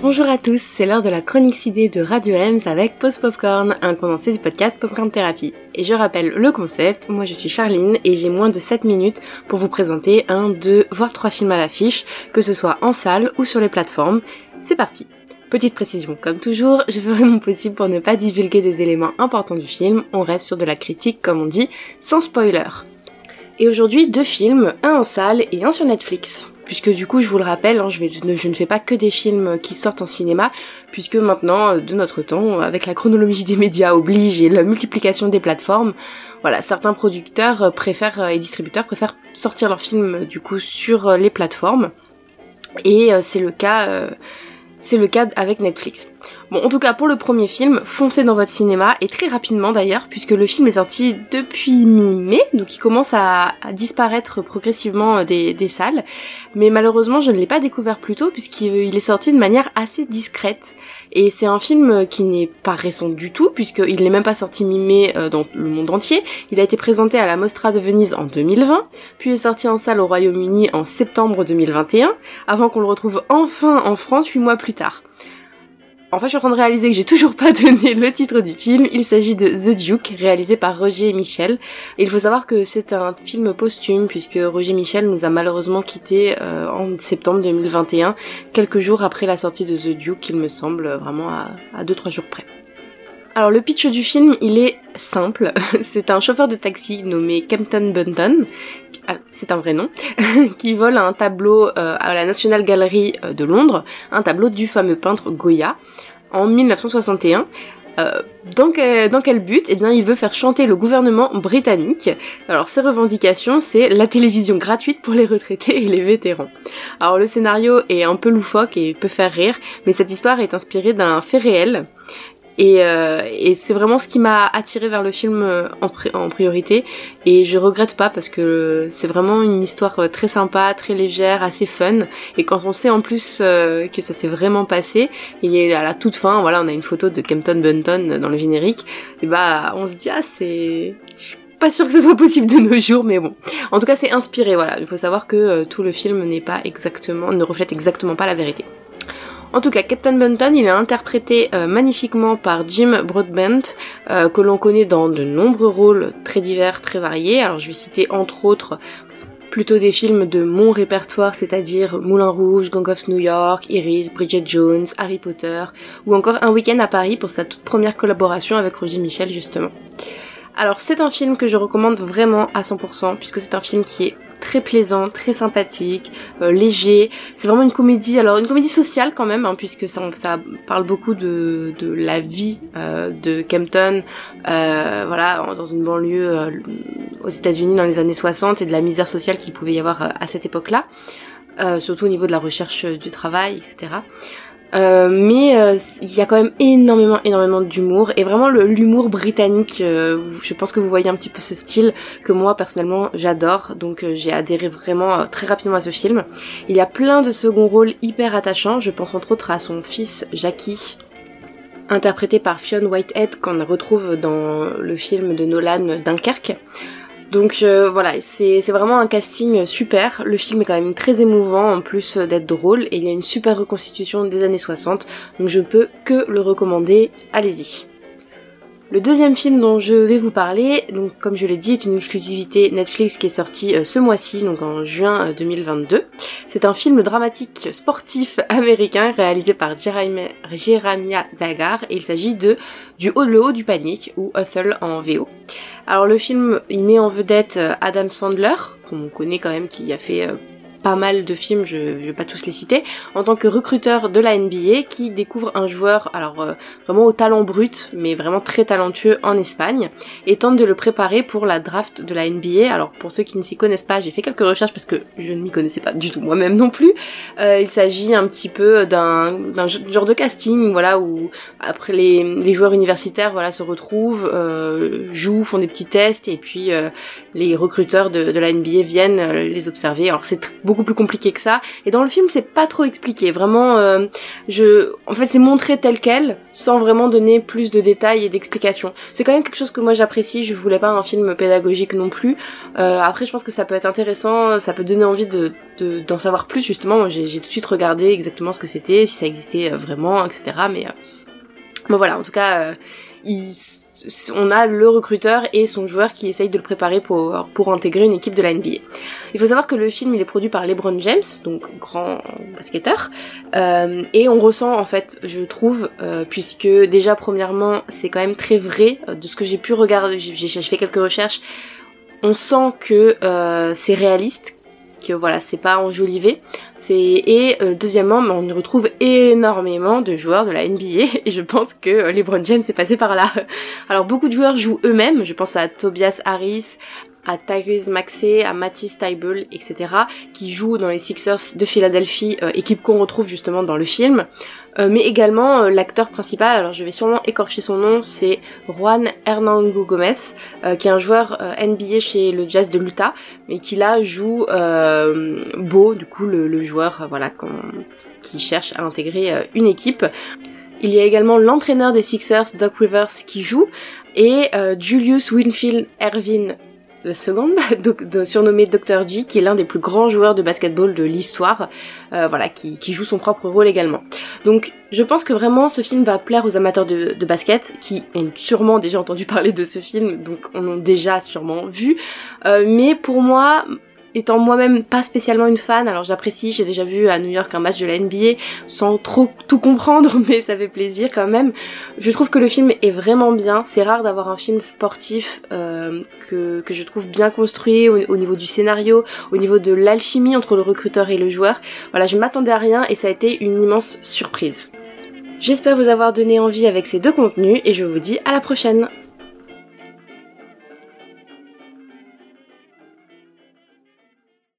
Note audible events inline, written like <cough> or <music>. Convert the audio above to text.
Bonjour à tous, c'est l'heure de la chronique CD de Radio Ems avec Post Popcorn, un condensé du podcast Popcorn Therapy. Et je rappelle le concept, moi je suis Charline et j'ai moins de 7 minutes pour vous présenter un, deux, voire trois films à l'affiche, que ce soit en salle ou sur les plateformes. C'est parti Petite précision, comme toujours, je ferai mon possible pour ne pas divulguer des éléments importants du film, on reste sur de la critique comme on dit, sans spoiler. Et aujourd'hui, deux films, un en salle et un sur Netflix puisque du coup je vous le rappelle, hein, je, ne fais pas que des films qui sortent en cinéma, puisque maintenant, euh, de notre temps, avec la chronologie des médias oblige et la multiplication des plateformes, voilà, certains producteurs euh, préfèrent euh, et distributeurs préfèrent sortir leurs films du coup sur les plateformes. Et c'est le cas c'est le cas avec Netflix. Bon, en tout cas, pour le premier film, foncez dans votre cinéma, et très rapidement d'ailleurs, puisque le film est sorti depuis mi-mai, donc il commence à, disparaître progressivement euh, des, salles. Mais malheureusement, je ne l'ai pas découvert plus tôt, puisqu'il est sorti de manière assez discrète. Et c'est un film qui n'est pas récent du tout, puisqu'il n'est même pas sorti mi-mai euh, dans le monde entier. Il a été présenté à la Mostra de Venise en 2020, puis est sorti en salle au Royaume-Uni en septembre 2021, avant qu'on le retrouve enfin en France huit mois plus tard. En fait, je suis en train de réaliser que j'ai toujours pas <laughs> donné le titre du film. Il s'agit de The Duke, réalisé par Roger Michel. Il faut savoir que c'est un film posthume, puisque Roger Michel nous a malheureusement quitté euh, en septembre 2021, quelques jours après la sortie de The Duke, il me semble, vraiment à 2-3 jours près. Alors le pitch du film, il est simple. <laughs> C'est un chauffeur de taxi nommé Kempton Bunton, ah, c'est un vrai nom, <laughs> qui vole un tableau euh, à la National Gallery euh, de Londres, un tableau du fameux peintre Goya, en 1961. Euh, dans, dans, quel but? Eh bien, il veut faire chanter le gouvernement britannique. Alors, ses revendications, c'est la télévision gratuite pour les retraités et les vétérans. Alors, le scénario est un peu loufoque et peut faire rire, mais cette histoire est inspirée d'un fait réel. Et, euh, et c'est vraiment ce qui m'a attiré vers le film euh, en, priorité. Et je regrette pas parce que c'est vraiment une histoire euh, très sympa, très légère, assez fun. Et quand on sait en plus que ça s'est vraiment passé, et à la toute fin, voilà, on a une photo de Kempton Bunton dans le générique. Et bah, on se dit ah c'est pas sûr que ce soit possible de nos jours, mais bon. En tout cas, c'est inspiré, voilà. Il faut savoir que tout le film n'est pas exactement, ne reflète exactement pas la vérité. En tout cas, Captain Bunton, il est interprété euh, magnifiquement par Jim Broadbent, euh, que l'on connaît dans de nombreux rôles très divers, très variés. Alors je vais citer entre autres plutôt des films de mon répertoire, c'est-à-dire Moulin Rouge, Gang of New York, Iris, Bridget Jones, Harry Potter, ou encore Un week-end à Paris pour sa toute première collaboration avec Roger Michel justement. Alors c'est un film que je recommande vraiment à 100% puisque c'est un film qui est très plaisant, très sympathique, euh, léger. C'est vraiment une comédie, alors une comédie sociale quand même, hein, puisque ça, parle beaucoup de, la vie euh, de Kempton, euh, voilà, dans une banlieue aux États-Unis dans les années 60 et de la misère sociale qu'il pouvait y avoir à cette époque-là, surtout au niveau de la recherche du travail, etc. Euh, mais euh, il y a quand même énormément, énormément d'humour et vraiment l'humour britannique. Euh, je pense que vous voyez un petit peu ce style que moi personnellement j'adore. Donc j'ai adhéré vraiment très rapidement à ce film. Il y a plein de second rôles hyper attachants. Je pense entre autres à son fils Jackie, interprété par Fionn Whitehead qu'on retrouve dans le film de Nolan Dunkerque. Donc euh, voilà, c'est vraiment un casting super. Le film est quand même très émouvant en plus d'être drôle et il y a une super reconstitution des années 60. Donc je peux que le recommander. Allez-y. Le deuxième film dont je vais vous parler, donc comme je l'ai dit, est une exclusivité Netflix qui est sortie euh, ce mois-ci, donc en juin 2022. Euh, c'est un film dramatique sportif <laughs> américain réalisé par Jeremiah Zagar et il s'agit de Du haut le haut du panique ou Hustle en VO. Alors le film, il met en vedette euh, Adam Sandler, qu'on connaît quand même, qui a fait pas mal de films, je, je vais pas tous les citer, en tant que recruteur de la NBA qui découvre un joueur, alors euh, vraiment au talent brut, mais vraiment très talentueux en Espagne, et tente de le préparer pour la draft de la NBA. Alors pour ceux qui ne s'y connaissent pas, j'ai fait quelques recherches parce que je ne m'y connaissais pas du tout moi-même non plus. Euh, il s'agit un petit peu d'un genre de casting, voilà, où après les, les joueurs universitaires, voilà, se retrouvent, euh, jouent, font des petits tests, et puis euh, les recruteurs de, de la NBA viennent les observer. Alors c'est beaucoup plus compliqué que ça. Et dans le film, c'est pas trop expliqué. Vraiment, euh, je, en fait, c'est montré tel quel, sans vraiment donner plus de détails et d'explications. C'est quand même quelque chose que moi j'apprécie. Je voulais pas un film pédagogique non plus. Euh, après, je pense que ça peut être intéressant, ça peut donner envie de d'en savoir plus justement. J'ai tout de suite regardé exactement ce que c'était, si ça existait vraiment, etc. Mais bon voilà, en tout cas, il on a le recruteur et son joueur qui essayent de le préparer pour, intégrer une équipe de la NBA. Il faut savoir que le film il est produit par LeBron James, donc grand basketteur, euh, et on ressent en fait, je trouve, euh, puisque déjà premièrement c'est quand même très vrai euh, de ce que j'ai pu regarder, j'ai fait quelques recherches, on sent que c'est réaliste, que voilà, c'est pas enjolivé. Et euh, deuxièmement, on y retrouve énormément de joueurs de la NBA <laughs> et je pense que euh, LeBron James est passé par là. <laughs> Alors beaucoup de joueurs jouent eux-mêmes, je pense à Tobias Harris, à Tyrese Maxey, à Matisse Tybel, etc., qui jouent dans les Sixers de Philadelphie, euh, équipe qu'on retrouve justement dans le film. Euh, mais également euh, l'acteur principal, alors je vais sûrement écorcher son nom, c'est Juan Hernando Gomez, qui est un joueur NBA chez le Jazz de l'Utah, mais qui là joue Beau, du coup le, joueur voilà qui cherche à intégrer une équipe. Il y a également l'entraîneur des Sixers, Doc Rivers, qui joue, et Julius Winfield Ervin le second, <laughs> surnommé Dr. G, qui est l'un des plus grands joueurs de basketball de l'histoire, euh, voilà, qui, joue son propre rôle également. Donc, je pense que vraiment ce film va plaire aux amateurs de, de basket, qui ont sûrement déjà entendu <laughs> parler de ce film, donc on l'a déjà sûrement vu. Euh, mais pour moi, étant moi-même pas spécialement une fan, alors j'apprécie, j'ai déjà vu à New York un match de la NBA sans trop tout comprendre, <laughs> mais ça fait plaisir quand même. Je trouve que le film est vraiment bien. C'est rare d'avoir un film sportif euh, que, que je trouve bien construit au, niveau du scénario, au niveau de l'alchimie entre le recruteur et le joueur. Voilà, je m'attendais à rien et ça a été une immense surprise. J'espère vous avoir donné envie avec ces deux contenus et je vous dis à la prochaine